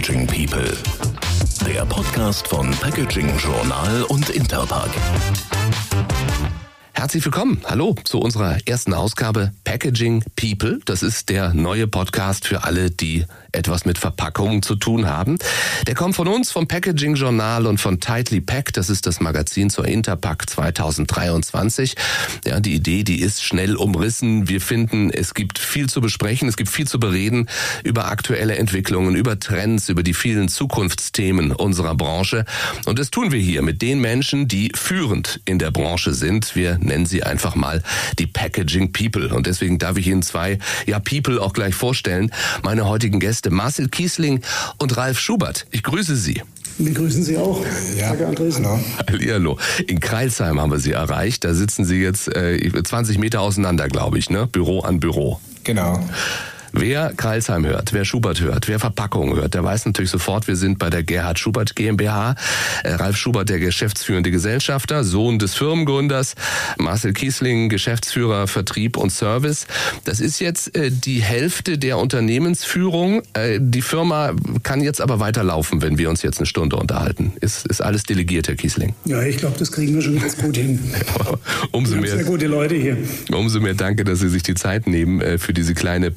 Packaging People, der Podcast von Packaging Journal und Interpack. Herzlich willkommen. Hallo zu unserer ersten Ausgabe Packaging People. Das ist der neue Podcast für alle, die etwas mit Verpackungen zu tun haben. Der kommt von uns, vom Packaging Journal und von Tightly Pack. Das ist das Magazin zur Interpack 2023. Ja, die Idee, die ist schnell umrissen. Wir finden, es gibt viel zu besprechen, es gibt viel zu bereden über aktuelle Entwicklungen, über Trends, über die vielen Zukunftsthemen unserer Branche. Und das tun wir hier mit den Menschen, die führend in der Branche sind. Wir nennen sie einfach mal die Packaging People. Und deswegen darf ich Ihnen zwei, ja, People auch gleich vorstellen. Meine heutigen Gäste Marcel Kiesling und Ralf Schubert. Ich grüße Sie. Wir grüßen Sie auch. Ja, hallo. Hallo. In Kreilsheim haben wir Sie erreicht. Da sitzen Sie jetzt äh, 20 Meter auseinander, glaube ich, ne? Büro an Büro. Genau. Wer Kreilsheim hört, wer Schubert hört, wer Verpackungen hört, der weiß natürlich sofort, wir sind bei der Gerhard Schubert GmbH. Äh, Ralf Schubert, der geschäftsführende Gesellschafter, Sohn des Firmengründers, Marcel Kiesling, Geschäftsführer Vertrieb und Service. Das ist jetzt äh, die Hälfte der Unternehmensführung. Äh, die Firma kann jetzt aber weiterlaufen, wenn wir uns jetzt eine Stunde unterhalten. Ist, ist alles delegiert, Herr Kiesling? Ja, ich glaube, das kriegen wir schon ganz gut hin. umso mehr, sehr gute Leute hier. umso mehr danke, dass Sie sich die Zeit nehmen für diese kleine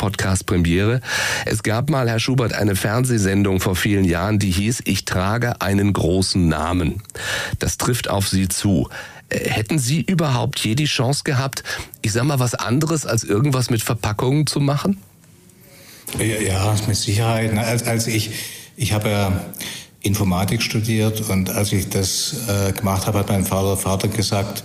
Podcast-Premiere. Es gab mal, Herr Schubert, eine Fernsehsendung vor vielen Jahren, die hieß Ich trage einen großen Namen. Das trifft auf Sie zu. Äh, Hätten Sie überhaupt je die Chance gehabt, ich sag mal, was anderes als irgendwas mit Verpackungen zu machen? Ja, mit Sicherheit. Als, als ich, ich habe ja Informatik studiert und als ich das äh, gemacht habe, hat mein Vater, Vater gesagt,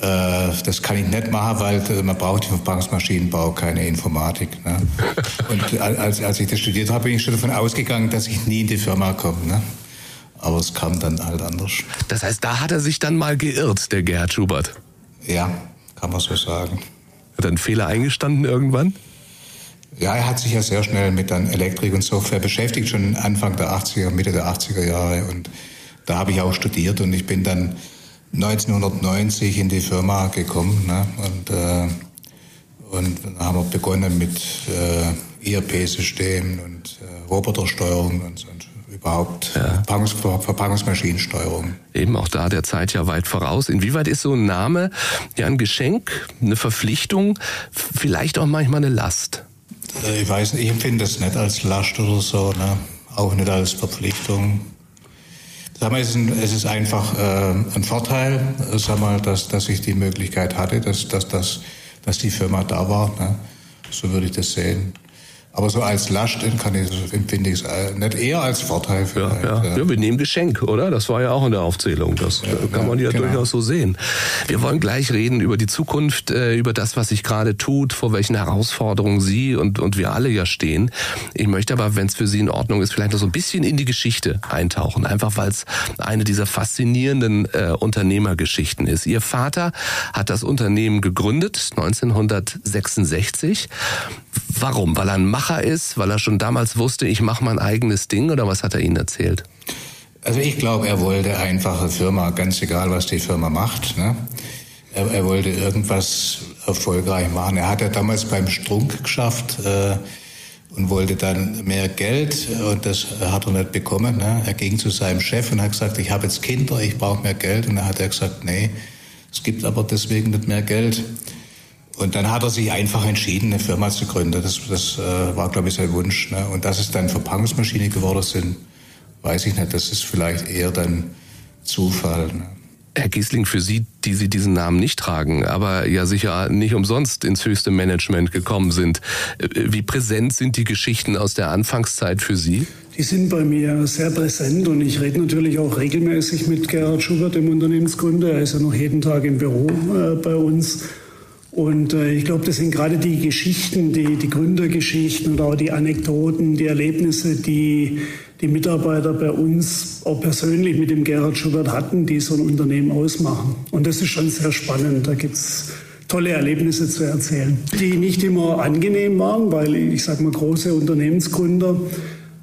das kann ich nicht machen, weil äh, man braucht im Verpackungsmaschinenbau keine Informatik. Ne? Und als, als ich das studiert habe, bin ich schon davon ausgegangen, dass ich nie in die Firma komme. Ne? Aber es kam dann halt anders. Das heißt, da hat er sich dann mal geirrt, der Gerhard Schubert. Ja, kann man so sagen. Hat er einen Fehler eingestanden irgendwann? Ja, er hat sich ja sehr schnell mit dann Elektrik und Software beschäftigt, schon Anfang der 80er, Mitte der 80er Jahre. Und da habe ich auch studiert und ich bin dann 1990 in die Firma gekommen. Ne? Und, äh, und dann haben wir begonnen mit äh, ERP-Systemen und äh, Robotersteuerung und, und überhaupt Verpackungs Verpackungsmaschinensteuerung. Eben auch da der Zeit ja weit voraus. Inwieweit ist so ein Name ja ein Geschenk, eine Verpflichtung, vielleicht auch manchmal eine Last? Äh, Ich weiß nicht, ich empfinde das nicht als Last oder so, ne? auch nicht als Verpflichtung. Sag mal, es ist, einfach äh, ein Vorteil, äh, sag mal, dass, dass ich die Möglichkeit hatte, dass, dass, dass, dass die Firma da war. Ne? So würde ich das sehen. Aber so als Last kann ich, empfinde ich es äh, nicht eher als Vorteil Ja, vielleicht. ja. ja. ja, wir nehmen Geschenk, oder? Das war ja auch in der Aufzählung. Das äh, kann ja, man ja genau. durchaus so sehen. Wir wollen gleich reden über die Zukunft, äh, über das, was sich gerade tut, vor welchen Herausforderungen Sie und, und wir alle ja stehen. Ich möchte aber, wenn es für Sie in Ordnung ist, vielleicht noch so ein bisschen in die Geschichte eintauchen. Einfach weil es eine dieser faszinierenden äh, Unternehmergeschichten ist. Ihr Vater hat das Unternehmen gegründet, 1966. Warum? Weil er ein Macher ist? Weil er schon damals wusste, ich mache mein eigenes Ding? Oder was hat er Ihnen erzählt? Also ich glaube, er wollte einfach eine Firma, ganz egal, was die Firma macht. Ne? Er, er wollte irgendwas erfolgreich machen. Er hat ja damals beim Strunk geschafft äh, und wollte dann mehr Geld und das hat er nicht bekommen. Ne? Er ging zu seinem Chef und hat gesagt, ich habe jetzt Kinder, ich brauche mehr Geld. Und dann hat er gesagt, nee, es gibt aber deswegen nicht mehr Geld. Und dann hat er sich einfach entschieden, eine Firma zu gründen. Das, das äh, war, glaube ich, sein Wunsch. Ne? Und dass es dann Verpackungsmaschine geworden sind, weiß ich nicht. Das ist vielleicht eher dann Zufall. Ne? Herr Giesling, für Sie, die Sie diesen Namen nicht tragen, aber ja sicher nicht umsonst ins höchste Management gekommen sind, äh, wie präsent sind die Geschichten aus der Anfangszeit für Sie? Die sind bei mir sehr präsent und ich rede natürlich auch regelmäßig mit Gerhard Schubert, dem Unternehmensgründer. Er ist ja noch jeden Tag im Büro äh, bei uns. Und äh, ich glaube, das sind gerade die Geschichten, die, die Gründergeschichten oder auch die Anekdoten, die Erlebnisse, die die Mitarbeiter bei uns auch persönlich mit dem Gerhard Schubert hatten, die so ein Unternehmen ausmachen. Und das ist schon sehr spannend. Da gibt's tolle Erlebnisse zu erzählen, die nicht immer angenehm waren, weil ich sage mal, große Unternehmensgründer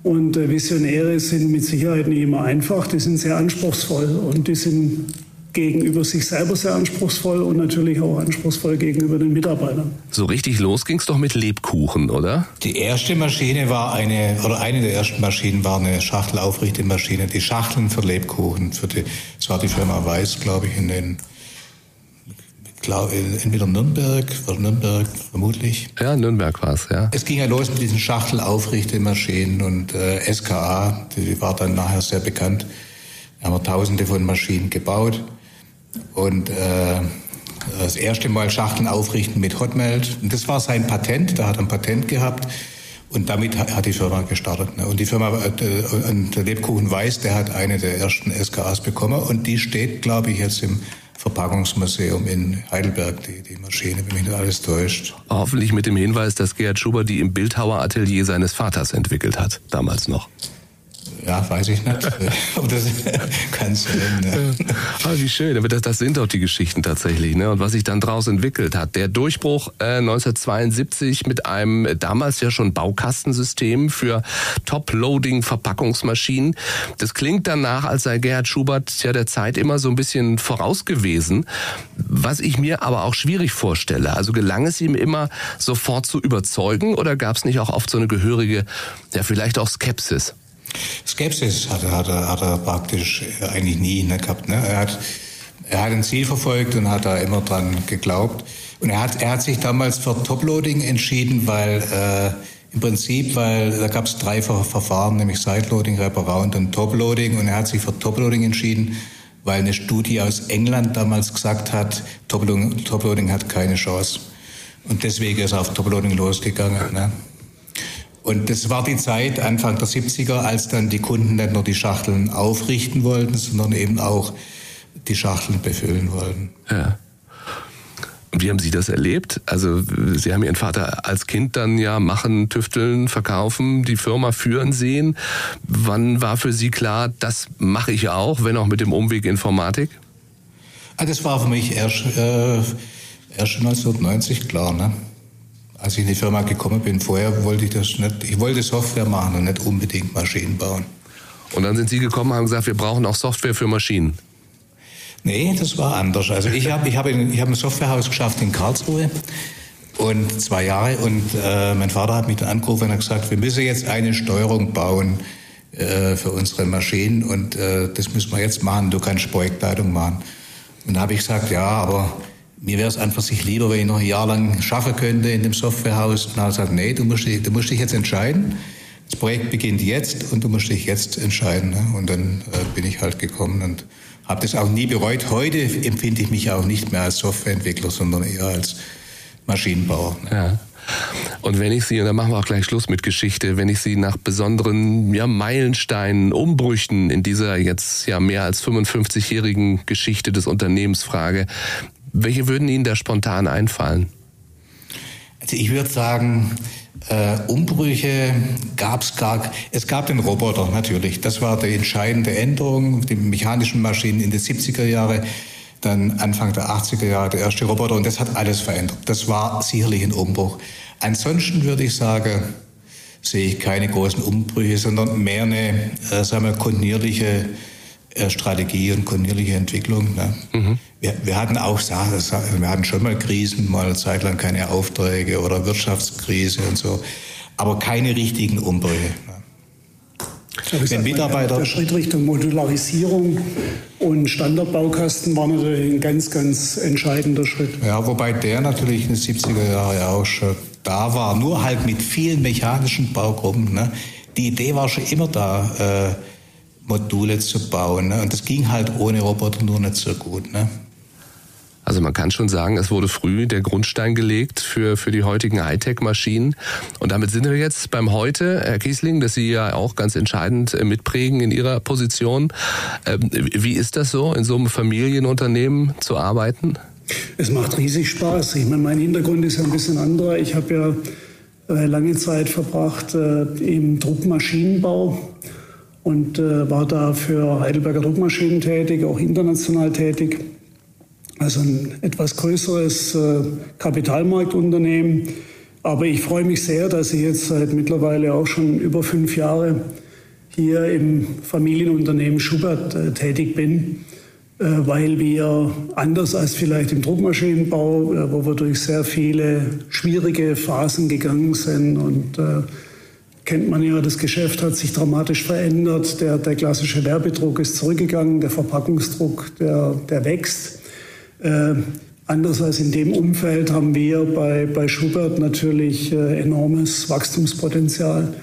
und äh, Visionäre sind mit Sicherheit nicht immer einfach. Die sind sehr anspruchsvoll und die sind gegenüber sich selber sehr anspruchsvoll und natürlich auch anspruchsvoll gegenüber den Mitarbeitern. So richtig los ging es doch mit Lebkuchen, oder? Die erste Maschine war eine, oder eine der ersten Maschinen war eine Schachtelaufrichtemaschine, die Schachteln für Lebkuchen, für die, das war die Firma Weiß, glaube ich, in den glaube, entweder Nürnberg oder Nürnberg vermutlich. Ja, Nürnberg war es, ja. Es ging ja los mit diesen Schachtelaufrichtemaschinen und äh, SKA, die war dann nachher sehr bekannt. Da haben wir tausende von Maschinen gebaut und äh, das erste Mal Schachteln aufrichten mit Hotmelt. Und das war sein Patent, da hat er ein Patent gehabt. Und damit hat die Firma gestartet. Ne? Und die Firma, äh, der Lebkuchen Weiß, der hat eine der ersten SKAs bekommen. Und die steht, glaube ich, jetzt im Verpackungsmuseum in Heidelberg, die, die Maschine, wenn mich nicht alles täuscht. Hoffentlich mit dem Hinweis, dass Gerhard Schuber die im Bildhaueratelier seines Vaters entwickelt hat, damals noch. Ja, weiß ich nicht. Aber das kann sein. Ja. Ah, wie schön. Aber das, das sind doch die Geschichten tatsächlich. Ne? Und was sich dann daraus entwickelt hat. Der Durchbruch äh, 1972 mit einem damals ja schon Baukastensystem für Top-Loading-Verpackungsmaschinen. Das klingt danach, als sei Gerhard Schubert ja der Zeit immer so ein bisschen voraus gewesen. Was ich mir aber auch schwierig vorstelle. Also gelang es ihm immer sofort zu überzeugen oder gab es nicht auch oft so eine gehörige, ja vielleicht auch Skepsis? Skepsis hat, hat, er, hat er praktisch eigentlich nie ne, gehabt. Ne? Er, hat, er hat ein Ziel verfolgt und hat da immer dran geglaubt. Und er hat, er hat sich damals für Toploading entschieden, weil äh, im Prinzip, weil da gab es drei Verfahren, nämlich Sideloading, Wraparound und Toploading. Und er hat sich für Toploading entschieden, weil eine Studie aus England damals gesagt hat, Toploading, Toploading hat keine Chance. Und deswegen ist er auf Toploading losgegangen. Ne? Und das war die Zeit, Anfang der 70er, als dann die Kunden nicht nur die Schachteln aufrichten wollten, sondern eben auch die Schachteln befüllen wollten. Ja. Wie haben Sie das erlebt? Also Sie haben Ihren Vater als Kind dann ja machen, tüfteln, verkaufen, die Firma führen sehen. Wann war für Sie klar, das mache ich auch, wenn auch mit dem Umweg Informatik? Ah, das war für mich erst, äh, erst 1990 klar. Ne? Als ich in die Firma gekommen bin, vorher wollte ich das nicht. Ich wollte Software machen und nicht unbedingt Maschinen bauen. Und dann sind Sie gekommen und haben gesagt, wir brauchen auch Software für Maschinen. Nee, das war anders. Also ich habe ich hab ich hab ein Softwarehaus geschafft in Karlsruhe und zwei Jahre und äh, mein Vater hat mich dann angerufen und hat gesagt, wir müssen jetzt eine Steuerung bauen äh, für unsere Maschinen und äh, das müssen wir jetzt machen. Du kannst Projektleitung machen. Und da habe ich gesagt, ja, aber mir wäre es einfach sich lieber, wenn ich noch ein Jahr lang schaffen könnte in dem Softwarehaus. Und dann gesagt, nee, du musst, dich, du musst dich jetzt entscheiden. Das Projekt beginnt jetzt und du musst dich jetzt entscheiden. Ne? Und dann äh, bin ich halt gekommen und habe das auch nie bereut. Heute empfinde ich mich auch nicht mehr als Softwareentwickler, sondern eher als Maschinenbauer. Ne? Ja. Und wenn ich Sie, und dann machen wir auch gleich Schluss mit Geschichte, wenn ich Sie nach besonderen ja, Meilensteinen, Umbrüchen in dieser jetzt ja mehr als 55-jährigen Geschichte des Unternehmens frage, welche würden Ihnen da spontan einfallen? Also ich würde sagen, äh, Umbrüche gab es gar. Es gab den Roboter natürlich. Das war die entscheidende Änderung. Die mechanischen Maschinen in den 70er Jahre, dann Anfang der 80er Jahre der erste Roboter und das hat alles verändert. Das war sicherlich ein Umbruch. Ansonsten würde ich sagen, sehe ich keine großen Umbrüche, sondern mehr eine äh, sagen wir, kontinuierliche Strategie und kontinuierliche Entwicklung. Ne? Mhm. Wir, wir, hatten auch wir hatten schon mal Krisen, mal eine Zeit lang keine Aufträge oder Wirtschaftskrise und so, aber keine richtigen Umbrüche. Ne? Wenn Mitarbeiter der Schritt Richtung Modularisierung und Standardbaukasten war natürlich ein ganz, ganz entscheidender Schritt. Ja, wobei der natürlich in den 70er Jahren auch schon da war, nur halt mit vielen mechanischen Baugruppen. Ne? Die Idee war schon immer da. Äh, Module zu bauen. Ne? Und das ging halt ohne Roboter nur nicht so gut. Ne? Also man kann schon sagen, es wurde früh der Grundstein gelegt für, für die heutigen Hightech-Maschinen. Und damit sind wir jetzt beim Heute, Herr Kiesling, das Sie ja auch ganz entscheidend äh, mitprägen in Ihrer Position. Ähm, wie ist das so, in so einem Familienunternehmen zu arbeiten? Es macht riesig Spaß. Ich meine, mein Hintergrund ist ja ein bisschen anderer. Ich habe ja äh, lange Zeit verbracht äh, im Druckmaschinenbau und äh, war da für Heidelberger Druckmaschinen tätig, auch international tätig. Also ein etwas größeres äh, Kapitalmarktunternehmen. Aber ich freue mich sehr, dass ich jetzt seit mittlerweile auch schon über fünf Jahre hier im Familienunternehmen Schubert äh, tätig bin. weil wir anders als vielleicht im Druckmaschinenbau, wo wir durch sehr viele schwierige Phasen gegangen sind und kennt man ja, das Geschäft hat sich dramatisch verändert. Der, der klassische Werbedruck ist zurückgegangen, der Verpackungsdruck, der, der wächst. Äh, anders als in dem Umfeld haben wir bei, bei Schubert natürlich äh, enormes Wachstumspotenzial,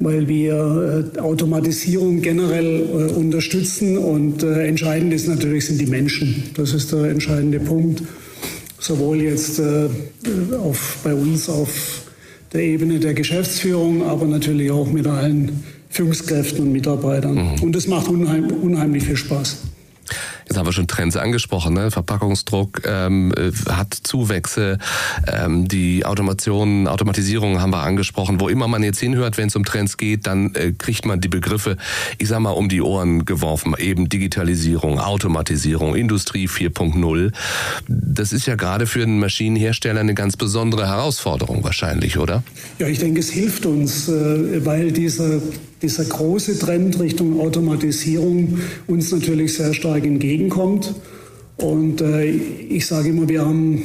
weil wir äh, Automatisierung generell äh, unterstützen und äh, entscheidend ist natürlich sind die Menschen. Das ist der entscheidende Punkt. Sowohl jetzt äh, auf, bei uns auf der Ebene der Geschäftsführung, aber natürlich auch mit allen Führungskräften und Mitarbeitern. Mhm. Und das macht unheim, unheimlich viel Spaß. Jetzt haben wir schon Trends angesprochen. Ne? Verpackungsdruck ähm, äh, hat Zuwächse. Ähm, die Automation, Automatisierung haben wir angesprochen. Wo immer man jetzt hinhört, wenn es um Trends geht, dann äh, kriegt man die Begriffe, ich sag mal, um die Ohren geworfen. Eben Digitalisierung, Automatisierung, Industrie 4.0. Das ist ja gerade für einen Maschinenhersteller eine ganz besondere Herausforderung wahrscheinlich, oder? Ja, ich denke, es hilft uns, äh, weil dieser dieser große Trend Richtung Automatisierung uns natürlich sehr stark entgegenkommt. Und äh, ich sage immer, wir haben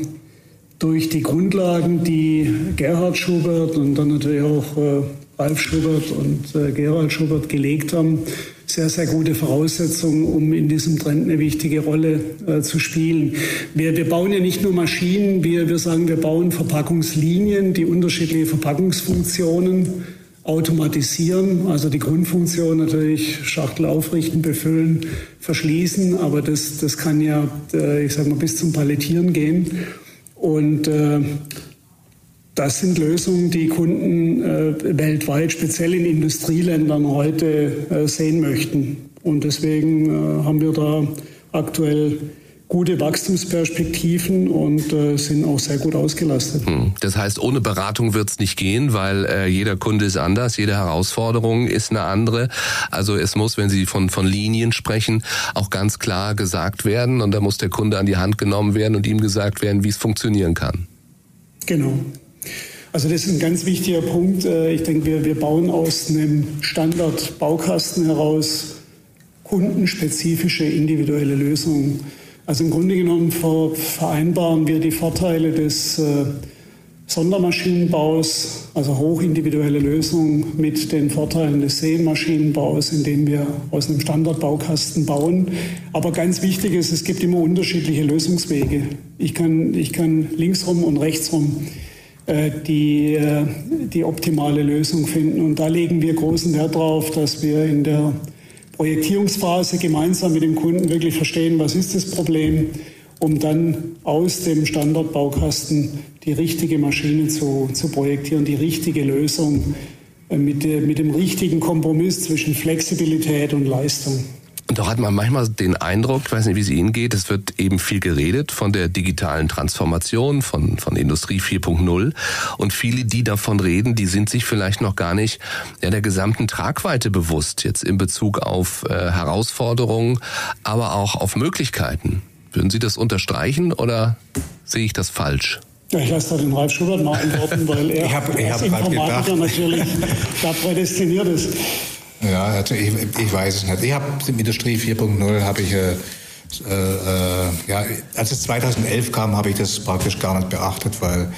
durch die Grundlagen, die Gerhard Schubert und dann natürlich auch äh, Ralf Schubert und äh, Gerald Schubert gelegt haben, sehr, sehr gute Voraussetzungen, um in diesem Trend eine wichtige Rolle äh, zu spielen. Wir, wir bauen ja nicht nur Maschinen, wir, wir sagen, wir bauen Verpackungslinien, die unterschiedliche Verpackungsfunktionen automatisieren, also die Grundfunktion natürlich Schachtel aufrichten, befüllen, verschließen, aber das, das kann ja, äh, ich sag mal, bis zum Palettieren gehen. Und äh, das sind Lösungen, die Kunden äh, weltweit, speziell in Industrieländern heute sehen möchten. Und deswegen haben wir da aktuell gute Wachstumsperspektiven und äh, sind auch sehr gut ausgelastet. Hm. Das heißt, ohne Beratung wird es nicht gehen, weil äh, jeder Kunde ist anders, jede Herausforderung ist eine andere. Also es muss, wenn Sie von, von Linien sprechen, auch ganz klar gesagt werden und da muss der Kunde an die Hand genommen werden und ihm gesagt werden, wie es funktionieren kann. Genau. Also das ist ein ganz wichtiger Punkt. Äh, ich denke, wir, wir bauen aus einem Standard-Baukasten heraus kundenspezifische individuelle Lösungen. Also im Grunde genommen vereinbaren wir die Vorteile des äh, Sondermaschinenbaus, also hochindividuelle Lösungen mit den Vorteilen des Serienmaschinenbaus, indem wir aus einem Standardbaukasten bauen. Aber ganz wichtig ist, es gibt immer unterschiedliche Lösungswege. Ich kann, ich kann linksrum und rechtsrum äh, die, äh, die optimale Lösung finden. Und da legen wir großen Wert darauf, dass wir in der Projektierungsphase gemeinsam mit dem Kunden wirklich verstehen, was ist das Problem, um dann aus dem Standardbaukasten die richtige Maschine zu, zu projektieren, die richtige Lösung äh, mit, mit dem richtigen Kompromiss zwischen Flexibilität und Leistung. Und doch hat man manchmal den Eindruck, ich weiß nicht, wie es Ihnen geht, es wird eben viel geredet von der digitalen Transformation, von, von Industrie 4.0. Und viele, die davon reden, die sind sich vielleicht noch gar nicht ja, der gesamten Tragweite bewusst, jetzt in Bezug auf äh, Herausforderungen, aber auch auf Möglichkeiten. Würden Sie das unterstreichen oder sehe ich das falsch? Ja, ich lasse da den Ralf Schubert mal antworten, weil er ich hab, ich als Informatiker natürlich da prädestiniert ist. Ja, also ich, ich weiß es nicht. Ich habe im Industrie 4.0 habe ich äh, äh, ja, als es 2011 kam, habe ich das praktisch gar nicht beachtet, weil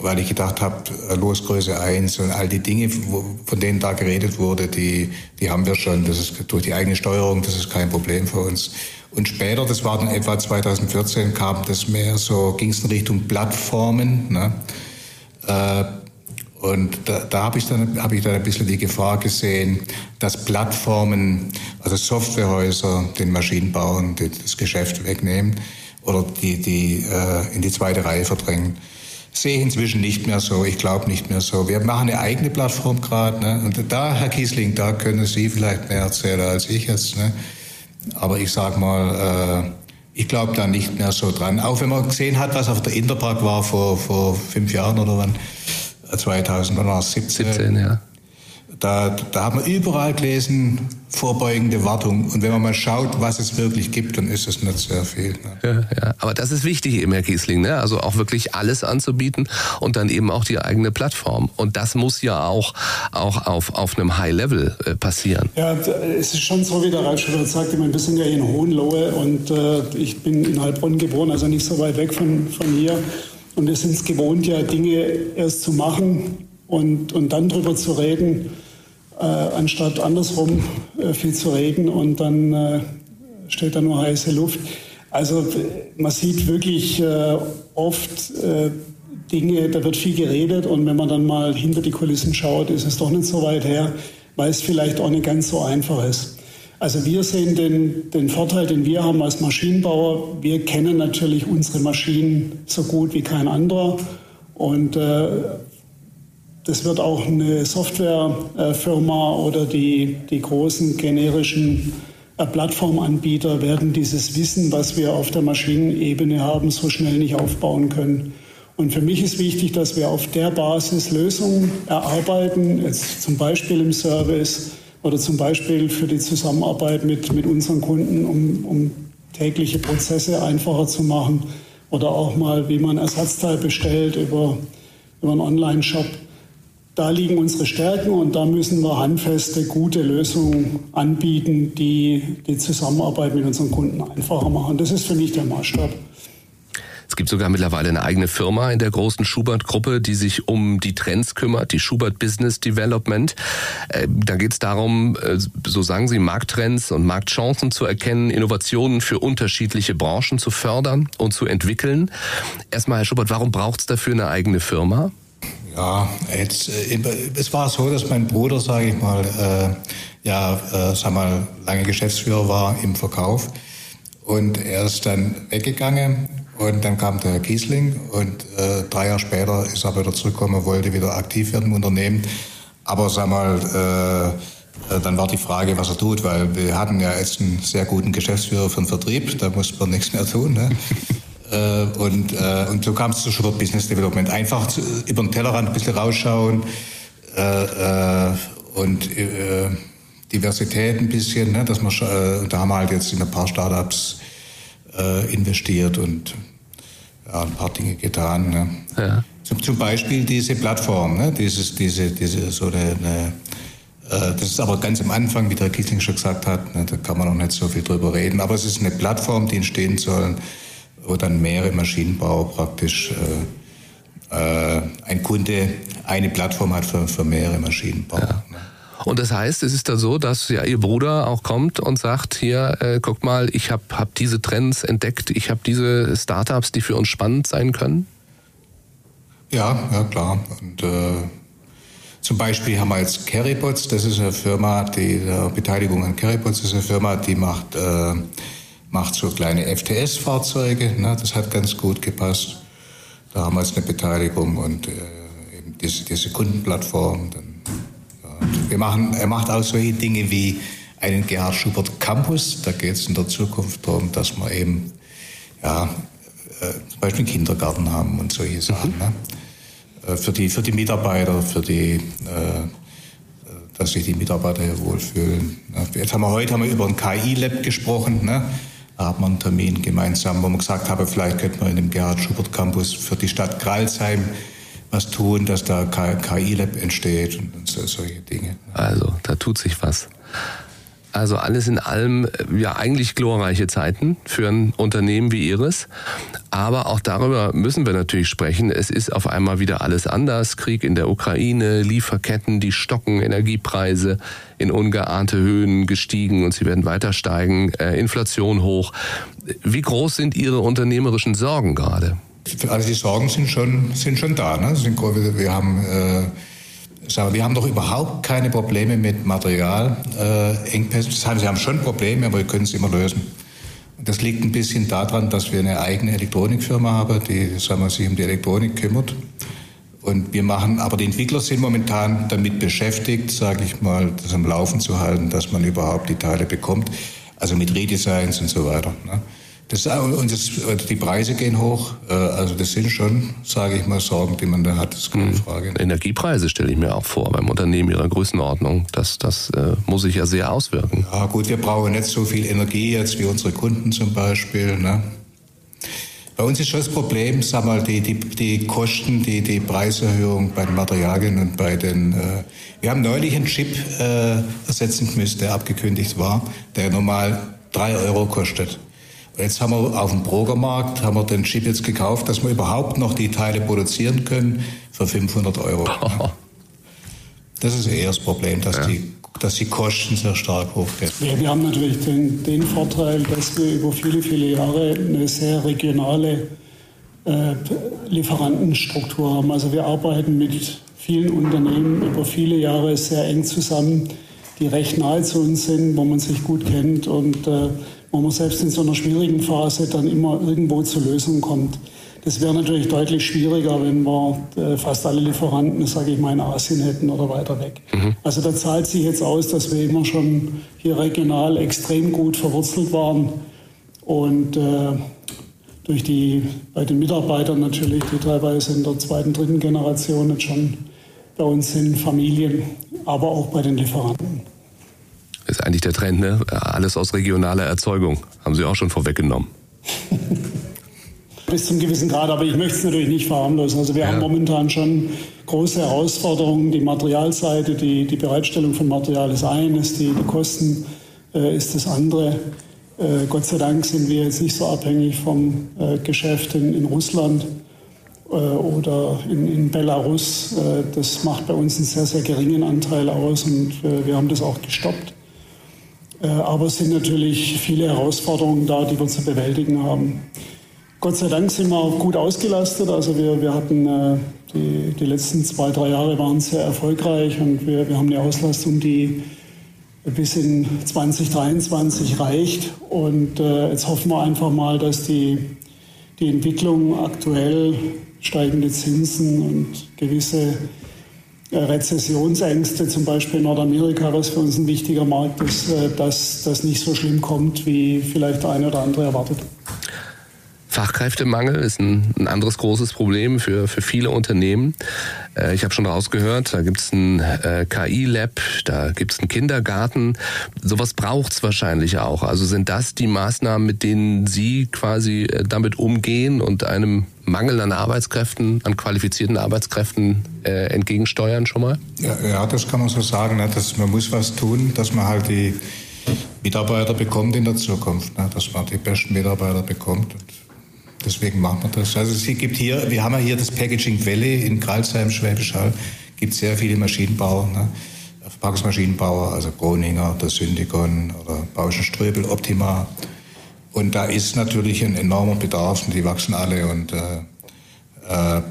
weil ich gedacht habe, äh, Losgröße 1 und all die Dinge, wo, von denen da geredet wurde, die, die haben wir schon. Das ist durch die eigene Steuerung, das ist kein Problem für uns. Und später, das war dann etwa 2014, kam das mehr so, ging es in Richtung Plattformen. Ne? Äh, und da, da habe ich, dann, hab ich dann ein bisschen die Gefahr gesehen, dass Plattformen, also Softwarehäuser, den Maschinenbauern das Geschäft wegnehmen oder die, die äh, in die zweite Reihe verdrängen. Sehe ich inzwischen nicht mehr so. Ich glaube nicht mehr so. Wir machen eine eigene Plattform gerade. Ne? Und da, Herr Kiesling, da können Sie vielleicht mehr erzählen als ich jetzt. Ne? Aber ich sag mal, äh, ich glaube da nicht mehr so dran. Auch wenn man gesehen hat, was auf der Interpark war vor, vor fünf Jahren oder wann 2017. 17, ja. Da, da haben wir überall gelesen, vorbeugende Wartung. Und wenn man mal schaut, was es wirklich gibt, dann ist es nicht sehr viel. Ne? Ja, ja. Aber das ist wichtig eben, Herr Kiesling, ne? also auch wirklich alles anzubieten und dann eben auch die eigene Plattform. Und das muss ja auch, auch auf, auf einem High-Level äh, passieren. Ja, es ist schon so, wie der Ralf schon sagt, ich meine, wir sind ja in Hohenlohe und äh, ich bin in Heilbronn geboren, also nicht so weit weg von, von hier. Und wir sind es gewohnt, ja Dinge erst zu machen und, und dann drüber zu reden äh, anstatt andersrum äh, viel zu reden und dann äh, steht da nur heiße Luft. Also man sieht wirklich äh, oft äh, Dinge, da wird viel geredet und wenn man dann mal hinter die Kulissen schaut, ist es doch nicht so weit her, weil es vielleicht auch nicht ganz so einfach ist. Also wir sehen den, den Vorteil, den wir haben als Maschinenbauer. Wir kennen natürlich unsere Maschinen so gut wie kein anderer. Und äh, das wird auch eine Softwarefirma oder die, die großen generischen äh, Plattformanbieter werden dieses Wissen, was wir auf der Maschinenebene haben, so schnell nicht aufbauen können. Und für mich ist wichtig, dass wir auf der Basis Lösungen erarbeiten, jetzt zum Beispiel im Service oder zum Beispiel für die Zusammenarbeit mit, mit unseren Kunden, um, um tägliche Prozesse einfacher zu machen oder auch mal, wie man Ersatzteil bestellt über, über einen Online-Shop da liegen unsere Stärken und da müssen wir handfeste, gute Lösungen anbieten, die die Zusammenarbeit mit unseren Kunden einfacher machen. Das ist für mich der Maßstab. Es gibt sogar mittlerweile eine eigene Firma in der großen Schubert-Gruppe, die sich um die Trends kümmert, die Schubert Business Development. Äh, da geht es darum, äh, so sagen Sie, Markttrends und Marktchancen zu erkennen, Innovationen für unterschiedliche Branchen zu fördern und zu entwickeln. Erstmal, Herr Schubert, warum braucht es dafür eine eigene Firma? Ja, jetzt, äh, es war so, dass mein Bruder, sage ich mal, äh, ja, äh, sag mal, lange Geschäftsführer war im Verkauf und er ist dann weggegangen und dann kam der Herr Kiesling und äh, drei Jahre später ist er wieder zurückgekommen, wollte wieder aktiv werden im Unternehmen. Aber sag mal, äh, äh, dann war die Frage, was er tut, weil wir hatten ja jetzt einen sehr guten Geschäftsführer für den Vertrieb, da musste man nichts mehr tun. Ne? Äh, und, äh, und so kam es zu Schubert Business Development. Einfach zu, über den Tellerrand ein bisschen rausschauen äh, und Diversität ein bisschen, ne, dass man, da haben wir halt jetzt in ein paar Startups investiert und ja, ein paar Dinge getan. Ne. Ja. Zum, zum, Beispiel diese Plattform, ne, dieses, diese, diese, so eine, eine das ist aber ganz am Anfang, wie der Kiesling schon gesagt hat, ne, da kann man noch nicht so viel drüber reden. Aber es ist eine Plattform, die entstehen soll, wo dann mehrere Maschinenbauer praktisch äh, äh, ein Kunde eine Plattform hat für, für mehrere Maschinenbauer. Ja. Und das heißt, es ist dann so, dass ja Ihr Bruder auch kommt und sagt, hier, äh, guck mal, ich habe hab diese Trends entdeckt, ich habe diese Startups, die für uns spannend sein können? Ja, ja klar. Und äh, zum Beispiel haben wir jetzt Carrybots, das ist eine Firma, die äh, Beteiligung an Carrybots ist eine Firma, die macht äh, macht so kleine FTS-Fahrzeuge. Ne? Das hat ganz gut gepasst. Da haben wir jetzt eine Beteiligung und äh, eben diese, diese Kundenplattform. Dann. Wir machen, er macht auch solche Dinge wie einen Gerhard Schubert Campus. Da geht es in der Zukunft darum, dass wir eben ja, äh, zum Beispiel einen Kindergarten haben und solche Sachen. Mhm. Ne? Äh, für, die, für die Mitarbeiter, für die äh, dass sich die Mitarbeiter hier wohlfühlen. Jetzt haben wir heute haben wir über ein KI-Lab gesprochen. Ne? Da hat man einen Termin gemeinsam, wo man gesagt habe, vielleicht könnte man in dem Gerhard Schubert Campus für die Stadt Kralsheim was tun, dass da KI-Lab entsteht und solche Dinge. Also, da tut sich was. Also alles in allem äh, ja eigentlich glorreiche Zeiten für ein Unternehmen wie Ihres. Aber auch darüber müssen wir natürlich sprechen. Es ist auf einmal wieder alles anders. Krieg in der Ukraine, Lieferketten, die stocken, Energiepreise in ungeahnte Höhen gestiegen und sie werden weiter steigen, äh, Inflation hoch. Wie groß sind Ihre unternehmerischen Sorgen gerade? Also die Sorgen sind schon, sind schon da. Ne? Wir haben äh wir haben doch überhaupt keine Probleme mit Materialengpässen. Äh, sie haben schon Probleme, aber wir können es immer lösen. Das liegt ein bisschen daran, dass wir eine eigene Elektronikfirma haben, die sagen wir, sich um die Elektronik kümmert. Und wir machen, aber die Entwickler sind momentan damit beschäftigt, sage ich mal, das am Laufen zu halten, dass man überhaupt die Teile bekommt. Also mit Redesigns und so weiter. Ne? Das, und das, die Preise gehen hoch. Also das sind schon, sage ich mal, Sorgen, die man da hat. Das ist keine mhm. Frage. Energiepreise stelle ich mir auch vor beim Unternehmen Ihrer Größenordnung. Das, das äh, muss sich ja sehr auswirken. Ja gut, wir brauchen nicht so viel Energie jetzt wie unsere Kunden zum Beispiel. Ne? Bei uns ist schon das Problem, sag mal, die, die, die Kosten, die, die Preiserhöhung bei den Materialien und bei den. Äh, wir haben neulich einen Chip äh, ersetzen müssen, der abgekündigt war, der normal drei Euro kostet. Jetzt haben wir auf dem Brogermarkt haben wir den Chip jetzt gekauft, dass wir überhaupt noch die Teile produzieren können für 500 Euro. Das ist eher das Problem, dass ja. die dass die Kosten sehr stark hochgehen. Ja, wir haben natürlich den, den, Vorteil, dass wir über viele, viele Jahre eine sehr regionale äh, Lieferantenstruktur haben. Also wir arbeiten mit vielen Unternehmen über viele Jahre sehr eng zusammen, die recht nahe zu uns sind, wo man sich gut kennt und äh, wo man selbst in so einer schwierigen Phase dann immer irgendwo zur Lösung kommt. Das wäre natürlich deutlich schwieriger, wenn wir äh, fast alle Lieferanten, sage ich mal, in Asien hätten oder weiter weg. Mhm. Also da zahlt sich jetzt aus, dass wir immer schon hier regional extrem gut verwurzelt waren und äh, durch die bei den Mitarbeitern natürlich, die teilweise in der zweiten, dritten Generation jetzt schon bei uns sind, Familien, aber auch bei den Lieferanten. Ist eigentlich der Trend, ne? Alles aus regionaler Erzeugung. Haben Sie auch schon vorweggenommen. bis zum gewissen Grad, aber ich möchte es natürlich nicht verharmlosen. Also wir ja. haben momentan schon große Herausforderungen. Die Materialseite, die, die Bereitstellung von Material ist eines, die, die Kosten äh, ist das andere. Äh, Gott sei Dank sind wir jetzt nicht so abhängig vom äh, Geschäft in, in Russland äh, oder in, in Belarus. Äh, das macht bei uns einen sehr, sehr geringen Anteil aus und äh, wir haben das auch gestoppt. Aber es sind natürlich viele Herausforderungen da, die wir zu bewältigen haben. Gott sei Dank sind wir gut ausgelastet. Also wir, wir hatten äh, die, die letzten zwei, drei Jahre waren sehr erfolgreich und wir, wir haben eine Auslastung, die bis in 2023 reicht. Und äh, jetzt hoffen wir einfach mal, dass die, die Entwicklung aktuell steigende Zinsen und gewisse äh, Rezessionsängste, zum Beispiel in Nordamerika, was für uns ein wichtiger Markt ist, äh, dass das nicht so schlimm kommt, wie vielleicht der eine oder andere erwartet. Fachkräftemangel ist ein, ein anderes großes Problem für, für viele Unternehmen. Äh, ich habe schon rausgehört, da gibt es ein äh, KI-Lab, da gibt es einen Kindergarten. Sowas braucht es wahrscheinlich auch. Also sind das die Maßnahmen, mit denen Sie quasi äh, damit umgehen und einem Mangel an Arbeitskräften, an qualifizierten Arbeitskräften äh, entgegensteuern schon mal? Ja, ja, das kann man so sagen. Ne? Dass man muss was tun, dass man halt die Mitarbeiter bekommt in der Zukunft, ne? dass man die besten Mitarbeiter bekommt. Deswegen machen wir das. Also es gibt hier, wir haben ja hier das Packaging Valley in Kralsheim, Schwäbisch Hall. gibt sehr viele Maschinenbauer, ne? Verpackungsmaschinenbauer, also Groninger, der Syndigon oder Bauschen Ströbel, Optima. Und da ist natürlich ein enormer Bedarf und die wachsen alle und äh, äh,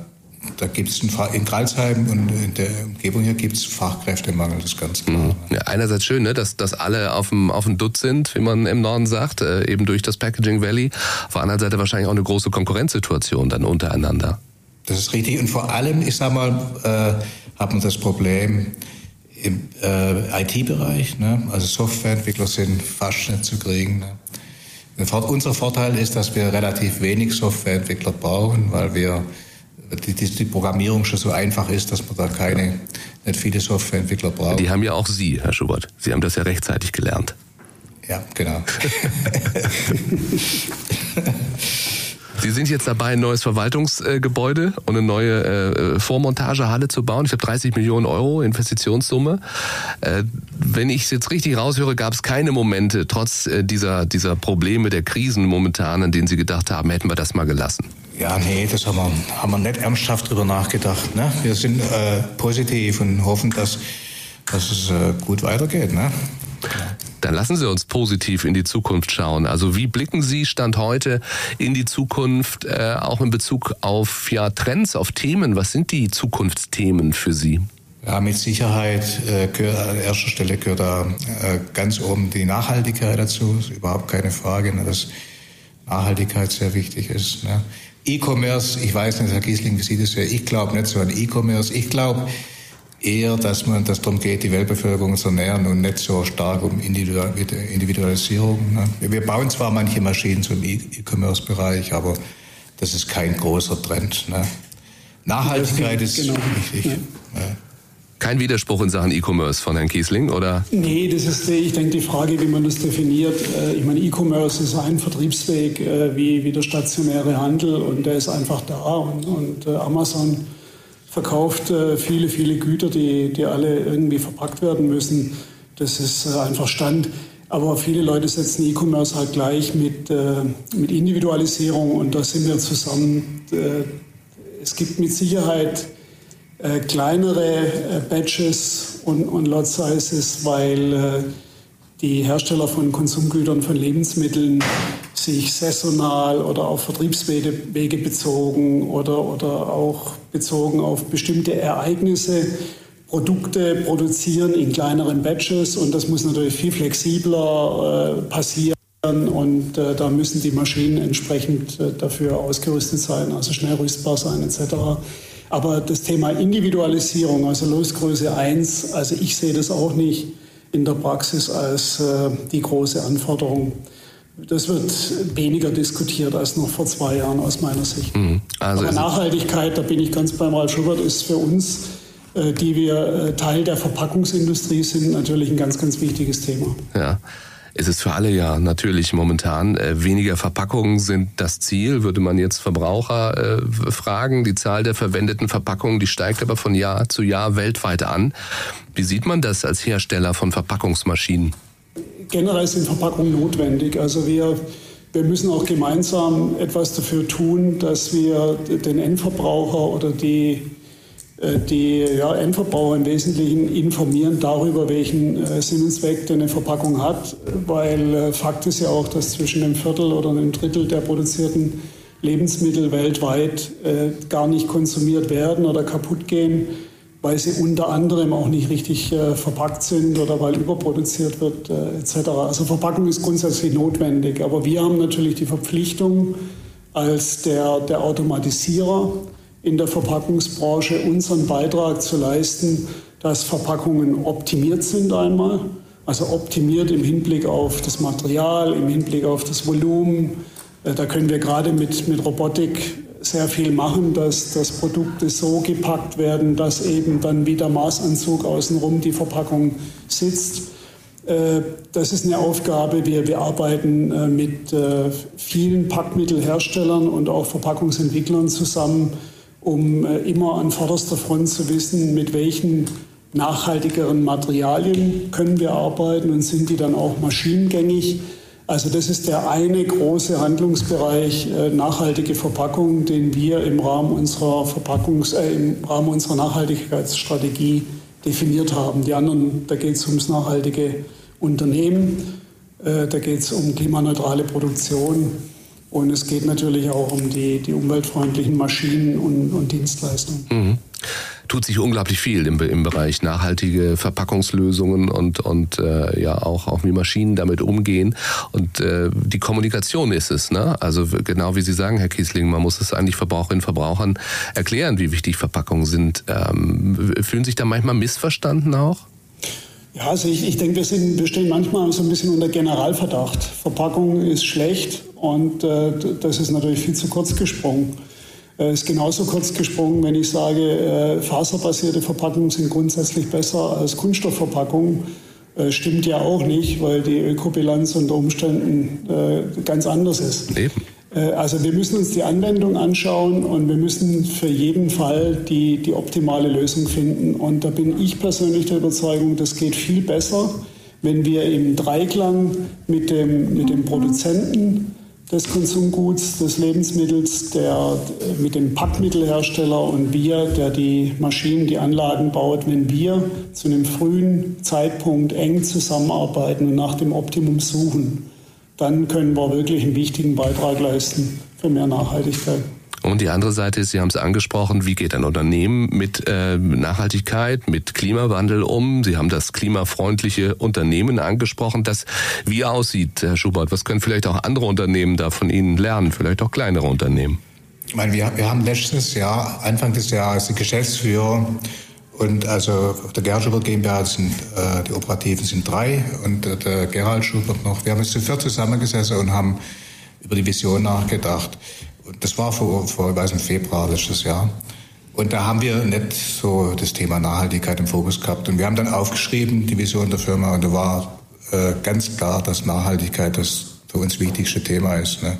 da gibt es in Kralsheim und in der Umgebung hier gibt es Fachkräftemangel, das ist ganz klar. Mhm. Ja, einerseits schön, ne, dass, dass alle auf dem, auf dem Dutt sind, wie man im Norden sagt, äh, eben durch das Packaging Valley. Auf der anderen Seite wahrscheinlich auch eine große Konkurrenzsituation dann untereinander. Das ist richtig. Und vor allem, ich sag mal, äh, hat man das Problem im äh, IT-Bereich. Ne? Also Softwareentwickler sind fast nicht zu kriegen. Ne? Unser Vorteil ist, dass wir relativ wenig Softwareentwickler brauchen, weil wir die, die, Programmierung schon so einfach ist, dass man da keine, nicht viele Softwareentwickler braucht. Die haben ja auch Sie, Herr Schubert. Sie haben das ja rechtzeitig gelernt. Ja, genau. Sie sind jetzt dabei, ein neues Verwaltungsgebäude und eine neue äh, Vormontagehalle zu bauen. Ich habe 30 Millionen Euro Investitionssumme. Äh, wenn ich es jetzt richtig raushöre, gab es keine Momente, trotz äh, dieser, dieser Probleme der Krisen momentan, an denen Sie gedacht haben, hätten wir das mal gelassen. Ja, nee, das haben wir, haben wir nicht ernsthaft drüber nachgedacht. Ne? Wir sind äh, positiv und hoffen, dass, dass es äh, gut weitergeht. Ne? Dann lassen Sie uns positiv in die Zukunft schauen. Also wie blicken Sie Stand heute in die Zukunft, äh, auch in Bezug auf ja, Trends, auf Themen? Was sind die Zukunftsthemen für Sie? Ja, mit Sicherheit äh, an erster Stelle gehört da äh, ganz oben die Nachhaltigkeit dazu. Ist überhaupt keine Frage, ne, dass Nachhaltigkeit sehr wichtig ist. Ne. E-Commerce, ich weiß nicht, Herr Giesling, wie sieht es ja? Ich glaube nicht so an E-Commerce. Ich glaube, eher, dass man, dass darum geht, die Weltbevölkerung zu ernähren und nicht so stark um Individualisierung. Ne? Wir bauen zwar manche Maschinen zum E-Commerce-Bereich, aber das ist kein großer Trend. Ne? Nachhaltigkeit ist genau. wichtig. Ja. Ja. Kein Widerspruch in Sachen E-Commerce von Herrn Kiesling, oder? Nee, das ist, ich denke, die Frage, wie man das definiert. Äh, ich meine, E-Commerce ist ein Vertriebsweg äh, wie, wie der stationäre Handel und der ist einfach da. Und, und äh, Amazon verkauft viele, viele Güter, die, die alle irgendwie verpackt werden müssen. Das ist einfach Stand. Aber viele Leute setzen E-Commerce halt gleich mit, mit Individualisierung und da sind wir zusammen. Es gibt mit Sicherheit äh, kleinere äh, Batches und, und Lot Sizes, weil äh, die Hersteller von Konsumgütern, von Lebensmitteln sich saisonal oder auf Vertriebswege bezogen oder, oder auch bezogen auf bestimmte Ereignisse Produkte produzieren in kleineren Batches und das muss natürlich viel flexibler äh, passieren und äh, da müssen die Maschinen entsprechend äh, dafür ausgerüstet sein, also schnell rüstbar sein etc. Aber das Thema Individualisierung, also Losgröße 1, also ich sehe das auch nicht in der Praxis als äh, die große Anforderung. Das wird weniger diskutiert als noch vor zwei Jahren aus meiner Sicht. Mhm. Also Aber Nachhaltigkeit, da bin ich ganz beim Ralf Schubert, ist für uns, äh, die wir äh, Teil der Verpackungsindustrie sind, natürlich ein ganz, ganz wichtiges Thema. Ja. Es ist für alle ja natürlich momentan. Äh, weniger Verpackungen sind das Ziel, würde man jetzt Verbraucher äh, fragen. Die Zahl der verwendeten Verpackungen, die steigt aber von Jahr zu Jahr weltweit an. Wie sieht man das als Hersteller von Verpackungsmaschinen? Generell sind Verpackungen notwendig. Also wir, wir müssen auch gemeinsam etwas dafür tun, dass wir den Endverbraucher oder die die ja, Endverbraucher im Wesentlichen informieren darüber, welchen äh, Sinn und Zweck eine Verpackung hat, weil äh, Fakt ist ja auch, dass zwischen einem Viertel oder einem Drittel der produzierten Lebensmittel weltweit äh, gar nicht konsumiert werden oder kaputt gehen, weil sie unter anderem auch nicht richtig äh, verpackt sind oder weil überproduziert wird äh, etc. Also Verpackung ist grundsätzlich notwendig, aber wir haben natürlich die Verpflichtung als der, der Automatisierer, in der Verpackungsbranche unseren Beitrag zu leisten, dass Verpackungen optimiert sind einmal, also optimiert im Hinblick auf das Material, im Hinblick auf das Volumen. Äh, da können wir gerade mit, mit Robotik sehr viel machen, dass, dass Produkte so gepackt werden, dass eben dann wie der Maßanzug außenrum die Verpackung sitzt. Äh, das ist eine Aufgabe. Wir, wir arbeiten äh, mit vielen Packmittelherstellern und auch Verpackungsentwicklern zusammen, um äh, immer an vorderster Front zu wissen, mit welchen nachhaltigeren Materialien können wir arbeiten und sind die dann auch maschinengängig. Also das ist der eine große Handlungsbereich äh, nachhaltige Verpackung, den wir im Rahmen unserer Verpackungs äh, im Rahmen unserer Nachhaltigkeitsstrategie definiert haben. Die anderen, da geht es ums nachhaltige Unternehmen, äh, da geht es um klimaneutrale Produktion und es geht natürlich auch um die, die umweltfreundlichen Maschinen und, und Dienstleistungen. Mhm. Tut sich unglaublich viel im, im Bereich nachhaltige Verpackungslösungen und, und äh, ja auch, auch wie Maschinen damit umgehen. Und äh, die Kommunikation ist es. Ne? Also genau wie Sie sagen, Herr Kiesling, man muss es eigentlich Verbraucherinnen und Verbrauchern erklären, wie wichtig Verpackungen sind. Ähm, fühlen sich da manchmal missverstanden auch? Ja, also ich, ich denke, wir, sind, wir stehen manchmal so ein bisschen unter Generalverdacht. Verpackung ist schlecht und äh, das ist natürlich viel zu kurz gesprungen. Es äh, ist genauso kurz gesprungen, wenn ich sage, äh, faserbasierte Verpackungen sind grundsätzlich besser als Kunststoffverpackungen. Äh, stimmt ja auch nicht, weil die Ökobilanz unter Umständen äh, ganz anders ist. Eben. Äh, also wir müssen uns die Anwendung anschauen und wir müssen für jeden Fall die, die optimale Lösung finden. Und da bin ich persönlich der Überzeugung, das geht viel besser, wenn wir im Dreiklang mit dem, mit dem Produzenten des Konsumguts, des Lebensmittels, der, mit dem Packmittelhersteller und wir, der die Maschinen, die Anlagen baut, wenn wir zu einem frühen Zeitpunkt eng zusammenarbeiten und nach dem Optimum suchen dann können wir wirklich einen wichtigen Beitrag leisten für mehr Nachhaltigkeit. Und die andere Seite ist, Sie haben es angesprochen, wie geht ein Unternehmen mit äh, Nachhaltigkeit, mit Klimawandel um? Sie haben das klimafreundliche Unternehmen angesprochen, das wie aussieht, Herr Schubert. Was können vielleicht auch andere Unternehmen da von Ihnen lernen, vielleicht auch kleinere Unternehmen? Ich meine, wir, wir haben letztes Jahr, Anfang des Jahres, die Geschäftsführer Und also auf der Gerhard Schubert GmbH sind äh, die Operativen sind drei und äh, der Gerald Schubert noch. Wir haben uns zu viert zusammengesessen und haben über die Vision nachgedacht. Und das war vor, vor ich weiß, im Februar letztes Jahr. Und da haben wir nicht so das Thema Nachhaltigkeit im Fokus gehabt. Und wir haben dann aufgeschrieben, die Vision der Firma, und da war äh, ganz klar, dass Nachhaltigkeit das für uns wichtigste Thema ist. Ne?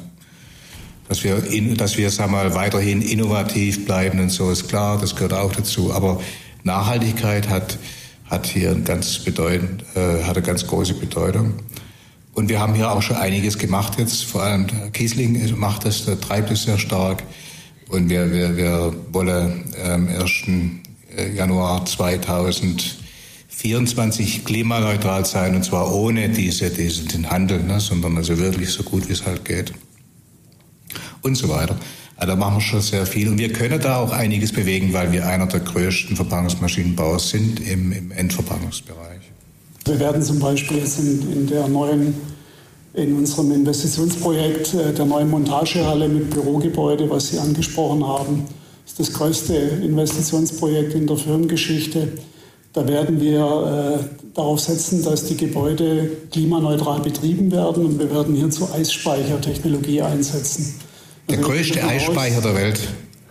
Dass wir, in, dass wir sagen wir mal, weiterhin innovativ bleiben und so ist klar, das gehört auch dazu. Aber Nachhaltigkeit hat, hat hier ganz bedeutend, äh, hat eine ganz große Bedeutung. Und wir haben hier auch schon einiges gemacht jetzt. Vor allem Kiesling macht das, der treibt es sehr stark. Und wir, wir, wir wollen am 1. Äh, Januar 2024 klimaneutral sein und zwar ohne diese, diesen Handel, ne, sondern also wirklich so gut wie es halt geht. Und so weiter. Also da machen wir schon sehr viel und wir können da auch einiges bewegen, weil wir einer der größten Verpackungsmaschinenbauer sind im, im Endverpackungsbereich. Wir werden zum Beispiel jetzt in, in der neuen in unserem Investitionsprojekt äh, der neuen Montagehalle mit Bürogebäude, was Sie angesprochen haben, ist das größte Investitionsprojekt in der Firmengeschichte. Da werden wir äh, darauf setzen, dass die Gebäude klimaneutral betrieben werden und wir werden hierzu Eisspeichertechnologie einsetzen. Der also größte Eisspeicher der Welt.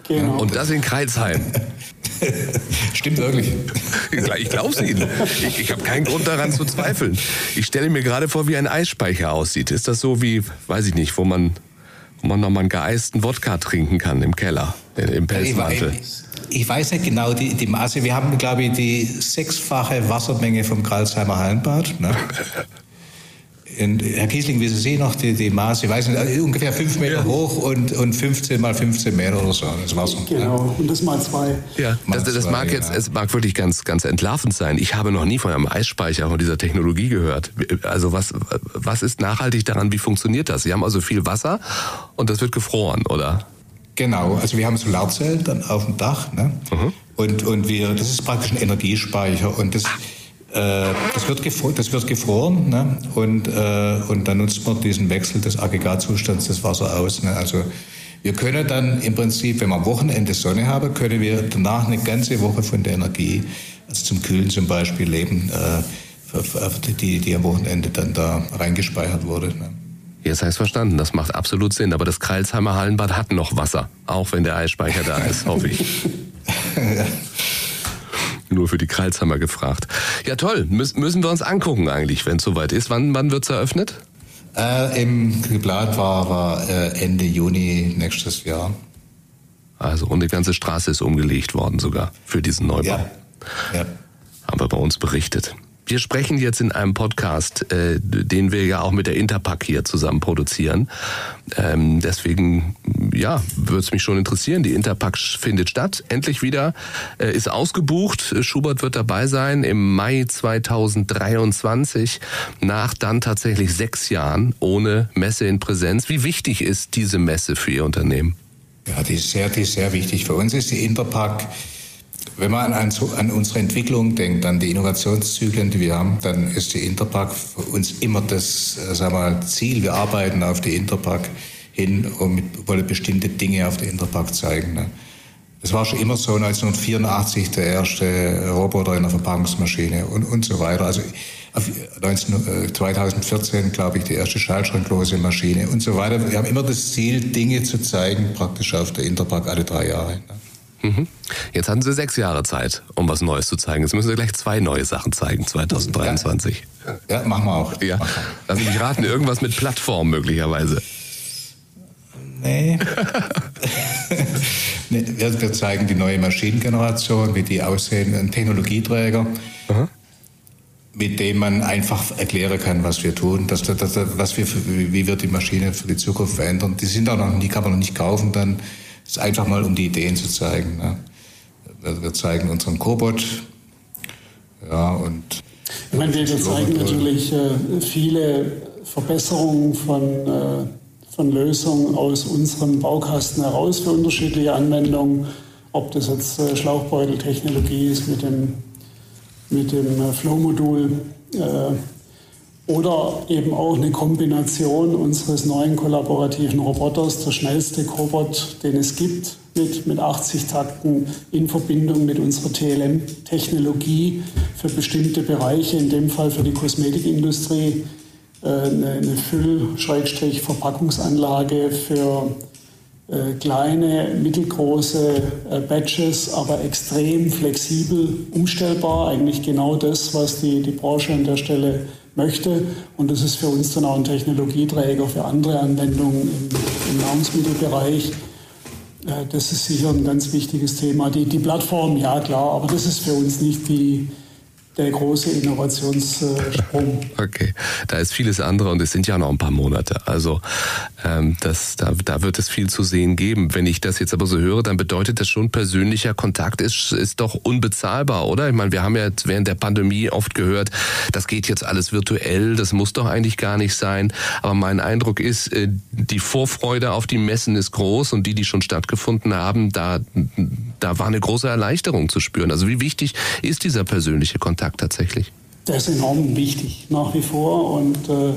Genau. Und das in Kreilsheim. Stimmt wirklich. Ich glaube es Ihnen. Ich, ich habe keinen Grund daran zu zweifeln. Ich stelle mir gerade vor, wie ein Eisspeicher aussieht. Ist das so wie, weiß ich nicht, wo man, wo man nochmal einen geeisten Wodka trinken kann im Keller, im Pelzmantel? Ich, ich weiß nicht genau die, die Maße. Wir haben, glaube ich, die sechsfache Wassermenge vom Karlsheimer Hallenbad. Ne? in, Herr Kiesling, wie Sie sehen noch die, die Maße, ich weiß nicht, also ungefähr 5 Meter ja. hoch und, und 15 mal 15 Meter oder so. Das war's. Genau, und das mal zwei. Ja, mal das, das zwei, mag jetzt, ja. es mag wirklich ganz, ganz entlarvend sein. Ich habe noch nie von einem Eisspeicher von dieser Technologie gehört. Also was, was ist nachhaltig daran? Wie funktioniert das? Sie haben also viel Wasser und das wird gefroren, oder? Genau, also wir haben Solarzellen dann auf dem Dach, ne? Mhm. Und, und wir, das ist praktisch ein Energiespeicher und das, äh, das, wird das wird gefroren ne? und, äh, und dann nutzt man diesen Wechsel des Aggregatzustands des Wassers aus. Ne? Also wir können dann im Prinzip, wenn wir am Wochenende Sonne haben, können wir danach eine ganze Woche von der Energie, also zum Kühlen zum Beispiel, leben, äh, die, die am Wochenende dann da reingespeichert wurde. Ne? Jetzt heißt verstanden, das macht absolut Sinn. Aber das Kreilsheimer Hallenbad hat noch Wasser, auch wenn der Eisspeicher da ist, hoffe ich. ja. Nur für die Kreilsheimer gefragt. Ja, toll. Müs müssen wir uns angucken eigentlich, wenn es soweit ist. Wann, wann wird es eröffnet? Äh, Im geplant war, war äh, Ende Juni nächstes Jahr. Also, und die ganze Straße ist umgelegt worden sogar für diesen Neubau. Ja. ja. Haben wir bei uns berichtet. Wir sprechen jetzt in einem Podcast, äh, den wir ja auch mit der Interpack hier zusammen produzieren. Ähm, deswegen, ja, würde es mich schon interessieren. Die Interpack findet statt, endlich wieder, äh, ist ausgebucht. Schubert wird dabei sein im Mai 2023, nach dann tatsächlich sechs Jahren ohne Messe in Präsenz. Wie wichtig ist diese Messe für Ihr Unternehmen? Ja, die ist sehr, die ist sehr wichtig. Für uns ist die Interpack wenn man an, an, unsere Entwicklung denkt, an die Innovationszyklen, die wir haben, dann ist die Interpack für uns immer das äh, sagen wir mal, Ziel. Wir arbeiten auf die Interpack hin und wollen bestimmte Dinge auf der Interpack zeigen. Ne? Das war schon immer so 1984 der erste Roboter in der Verpackungsmaschine und, und so weiter. Also 19, 2014, äh, glaube ich, die erste schaltschranklose Maschine und so weiter. Wir haben immer das Ziel, Dinge zu zeigen, praktisch auf der Interpack alle drei Jahre. Ne? Mhm. Jetzt hatten Sie sechs Jahre Zeit, um was Neues zu zeigen. Jetzt müssen Sie gleich zwei neue Sachen zeigen, 2023. Ja, ja machen wir auch. Ja. Lass mich raten, irgendwas mit Plattform möglicherweise. Nee. nee wir, zeigen die neue Maschinengeneration, wie die aussehen, ein Technologieträger. Aha mit dem man einfach erklären kann, was wir tun, dass, dass, was wir, wie wir die Maschine für die Zukunft verändern. Die sind auch noch, die kann man noch nicht kaufen dann. Das ist einfach mal, um die Ideen zu zeigen. Ne? Wir zeigen unseren Cobot. Ja, und ich meine, wir zeigen natürlich äh, viele Verbesserungen von, äh, von Lösungen aus unserem Baukasten heraus für unterschiedliche Anwendungen. Ob das jetzt äh, Schlauchbeuteltechnologie ist mit dem, mit dem Flow-Modul oder eben auch eine Kombination unseres neuen kollaborativen Roboters, der schnellste Cobot, den es gibt, mit, mit 80 Takten in Verbindung mit unserer TLM-Technologie für bestimmte Bereiche, in dem Fall für die Kosmetikindustrie, äh, eine, Füll-Verpackungsanlage für äh, kleine, mittelgroße äh, Batches, aber extrem flexibel umstellbar. Eigentlich genau das, was die, die Branche an der Stelle möchte. Und das ist für uns dann auch ein Technologieträger für andere Anwendungen im, im Nahrungsmittelbereich. Äh, das ist sicher ein ganz wichtiges Thema. Die, die Plattform, ja klar, aber das ist für uns nicht die, der große Innovationssprung. Okay, da ist vieles andere und es sind ja noch ein paar Monate. Also ähm, das, da, da wird es viel zu sehen geben. Wenn ich das jetzt aber so höre, dann bedeutet das schon, persönlicher Kontakt ist, ist doch unbezahlbar, oder? Ich meine, wir haben ja während der Pandemie oft gehört, das geht jetzt alles virtuell, das muss doch eigentlich gar nicht sein. Aber mein Eindruck ist, äh, die Vorfreude auf die Messen ist groß und die, die schon stattgefunden haben, da, da war eine große Erleichterung zu spüren. Also wie wichtig ist dieser persönliche Kontakt? Kontakt tatsächlich? Der ist enorm wichtig nach wie vor und äh,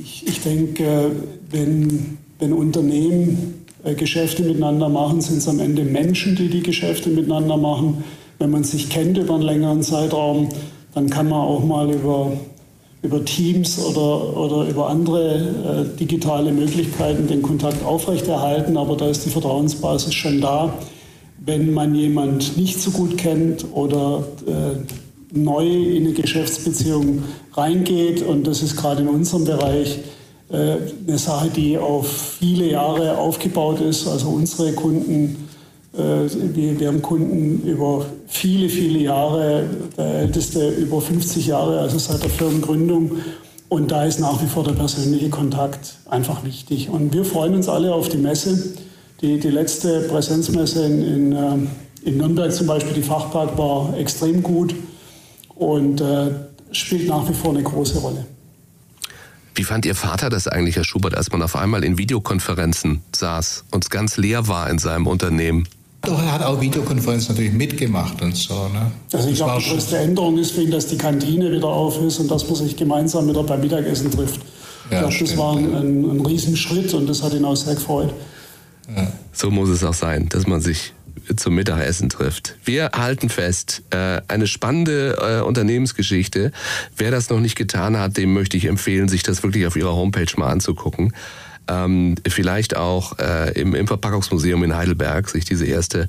ich, ich denke, wenn, wenn Unternehmen äh, Geschäfte miteinander machen, sind es am Ende Menschen, die die Geschäfte miteinander machen. Wenn man sich kennt über einen längeren Zeitraum, dann kann man auch mal über, über Teams oder, oder über andere äh, digitale Möglichkeiten den Kontakt aufrechterhalten, aber da ist die Vertrauensbasis schon da wenn man jemand nicht so gut kennt oder äh, neu in eine Geschäftsbeziehung reingeht. Und das ist gerade in unserem Bereich äh, eine Sache, die auf viele Jahre aufgebaut ist. Also unsere Kunden, äh, wir, wir haben Kunden über viele, viele Jahre, der älteste über 50 Jahre, also seit der Firmengründung. Und da ist nach wie vor der persönliche Kontakt einfach wichtig. Und wir freuen uns alle auf die Messe. Die, die letzte Präsenzmesse in, in, äh, in Nürnberg zum Beispiel, die Fachpark, war extrem gut und äh, spielt nach wie vor eine große Rolle. Wie fand Ihr Vater das eigentlich, Herr Schubert, als man auf einmal in Videokonferenzen saß und es ganz leer war in seinem Unternehmen? Doch, er hat auch Videokonferenzen natürlich mitgemacht und so. Ne? Also ich glaube, die größte Änderung ist für ihn, dass die Kantine wieder auf ist und dass man sich gemeinsam wieder beim Mittagessen trifft. Ja, ich glaube, das war ein, ein, ein Riesenschritt und das hat ihn auch sehr gefreut. So muss es auch sein, dass man sich zum Mittagessen trifft. Wir halten fest, äh, eine spannende äh, Unternehmensgeschichte. Wer das noch nicht getan hat, dem möchte ich empfehlen, sich das wirklich auf ihrer Homepage mal anzugucken. Ähm, vielleicht auch äh, im, Verpackungsmuseum in Heidelberg sich diese erste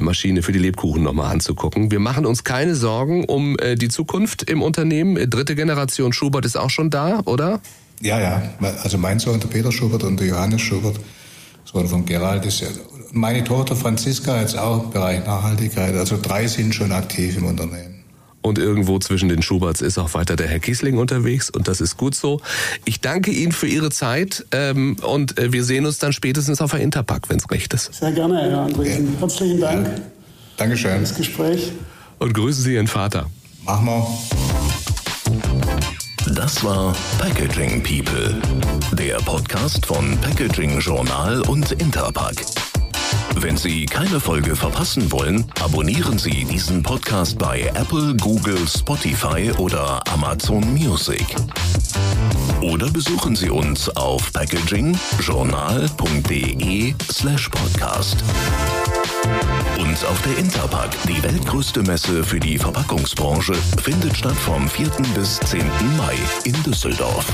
Maschine für die Lebkuchen nochmal anzugucken. Wir machen uns keine Sorgen um die Zukunft im Unternehmen. Dritte Generation Schubert ist auch schon da, oder? Ja, ja. Also mein Sohn, der Peter Schubert und der Johannes Schubert, so von Gerald ist ja. Meine Tochter Franziska jetzt auch im Bereich Nachhaltigkeit. Also drei sind schon aktiv im Unternehmen. Und irgendwo zwischen den Schuberts ist auch weiter der Herr Kiesling unterwegs und das ist gut so. Ich danke Ihnen für Ihre Zeit ähm, und äh, wir sehen uns dann spätestens auf der Interpack, wenn es recht ist. Sehr gerne, Herr Andresen. Ja. Herzlichen Dank. Ja. Dankeschön. Für das Gespräch. Und grüßen Sie Ihren Vater. Machen wir. Das war Packaging People, der Podcast von Packaging Journal und Interpack. Wenn Sie keine Folge verpassen wollen, abonnieren Sie diesen Podcast bei Apple, Google, Spotify oder Amazon Music. Oder besuchen Sie uns auf packagingjournal.de slash podcast. Und auf der Interpack, die weltgrößte Messe für die Verpackungsbranche, findet statt vom 4. bis 10. Mai in Düsseldorf.